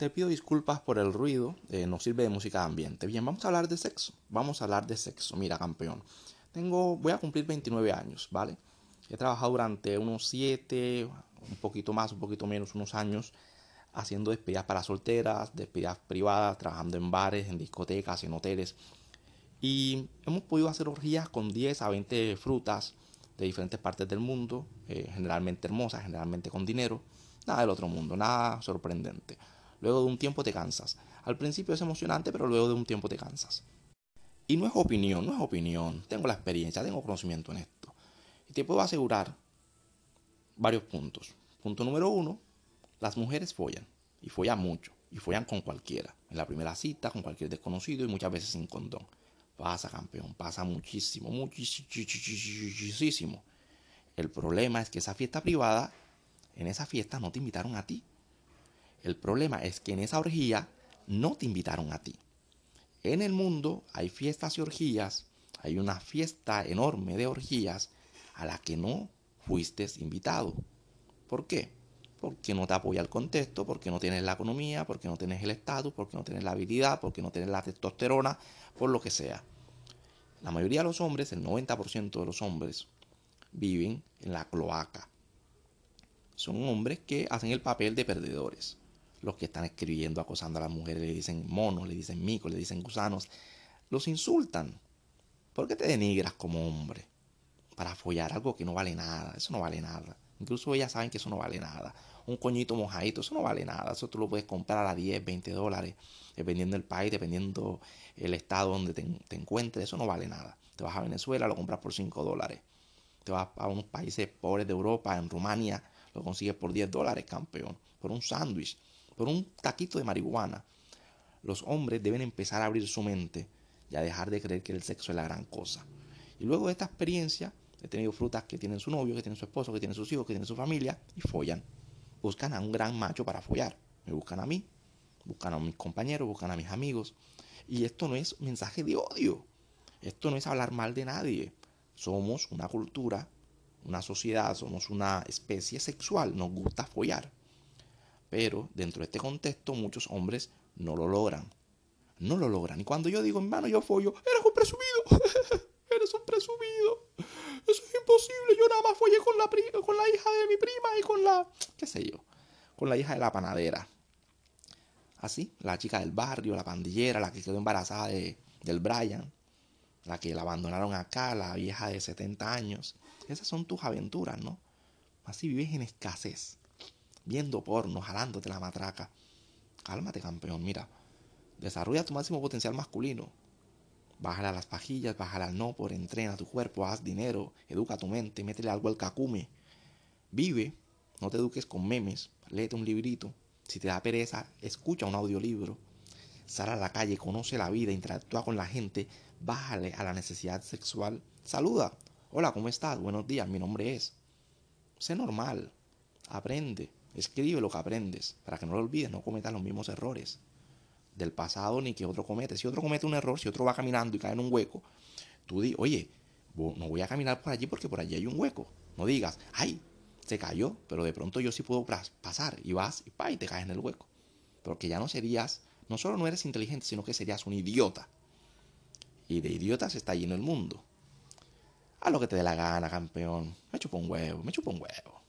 Te pido disculpas por el ruido, eh, no sirve de música de ambiente. Bien, vamos a hablar de sexo. Vamos a hablar de sexo. Mira, campeón. Tengo, voy a cumplir 29 años, ¿vale? He trabajado durante unos 7, un poquito más, un poquito menos, unos años, haciendo despedidas para solteras, despedidas privadas, trabajando en bares, en discotecas, en hoteles. Y hemos podido hacer orgías con 10 a 20 frutas de diferentes partes del mundo, eh, generalmente hermosas, generalmente con dinero. Nada del otro mundo, nada sorprendente. Luego de un tiempo te cansas. Al principio es emocionante, pero luego de un tiempo te cansas. Y no es opinión, no es opinión. Tengo la experiencia, tengo conocimiento en esto. Y te puedo asegurar varios puntos. Punto número uno, las mujeres follan. Y follan mucho. Y follan con cualquiera. En la primera cita, con cualquier desconocido y muchas veces sin condón. Pasa, campeón, pasa muchísimo, muchísimo. El problema es que esa fiesta privada, en esa fiesta no te invitaron a ti. El problema es que en esa orgía no te invitaron a ti. En el mundo hay fiestas y orgías, hay una fiesta enorme de orgías a la que no fuiste invitado. ¿Por qué? Porque no te apoya el contexto, porque no tienes la economía, porque no tienes el estatus, porque no tienes la habilidad, porque no tienes la testosterona, por lo que sea. La mayoría de los hombres, el 90% de los hombres, viven en la cloaca. Son hombres que hacen el papel de perdedores los que están escribiendo, acosando a las mujeres, le dicen monos, le dicen micos, le dicen gusanos, los insultan. ¿Por qué te denigras como hombre? Para follar algo que no vale nada, eso no vale nada. Incluso ellas saben que eso no vale nada. Un coñito mojadito, eso no vale nada. Eso tú lo puedes comprar a 10, 20 dólares, dependiendo del país, dependiendo el estado donde te, encuentres, eso no vale nada. Te vas a Venezuela, lo compras por 5 dólares. Te vas a unos países pobres de Europa, en Rumania, lo consigues por 10 dólares, campeón, por un sándwich por un taquito de marihuana. Los hombres deben empezar a abrir su mente y a dejar de creer que el sexo es la gran cosa. Y luego de esta experiencia, he tenido frutas que tienen su novio, que tienen su esposo, que tienen sus hijos, que tienen su familia y follan. Buscan a un gran macho para follar. Me buscan a mí, buscan a mis compañeros, buscan a mis amigos. Y esto no es mensaje de odio. Esto no es hablar mal de nadie. Somos una cultura, una sociedad, somos una especie sexual. Nos gusta follar. Pero dentro de este contexto muchos hombres no lo logran. No lo logran. Y cuando yo digo, hermano, yo follo, eres un presumido. eres un presumido. Eso es imposible. Yo nada más follé con la, con la hija de mi prima y con la, qué sé yo, con la hija de la panadera. Así, la chica del barrio, la pandillera, la que quedó embarazada de, del Brian, la que la abandonaron acá, la vieja de 70 años. Esas son tus aventuras, ¿no? Así vives en escasez viendo porno, jalándote la matraca. Cálmate, campeón, mira. Desarrolla tu máximo potencial masculino. Bájale a las pajillas, bájale al no por entrena tu cuerpo, haz dinero, educa tu mente, métele algo al cacume. Vive, no te eduques con memes, léete un librito. Si te da pereza, escucha un audiolibro. Sal a la calle, conoce la vida, interactúa con la gente, bájale a la necesidad sexual. Saluda. Hola, ¿cómo estás? Buenos días, mi nombre es. Sé normal. Aprende. Escribe lo que aprendes para que no lo olvides, no cometas los mismos errores del pasado ni que otro comete. Si otro comete un error, si otro va caminando y cae en un hueco, tú di, oye, no voy a caminar por allí porque por allí hay un hueco. No digas, ay, se cayó, pero de pronto yo sí puedo pasar y vas y, pa, te caes en el hueco. Porque ya no serías, no solo no eres inteligente, sino que serías un idiota. Y de idiotas está lleno el mundo. Haz lo que te dé la gana, campeón. Me chupo un huevo, me chupo un huevo.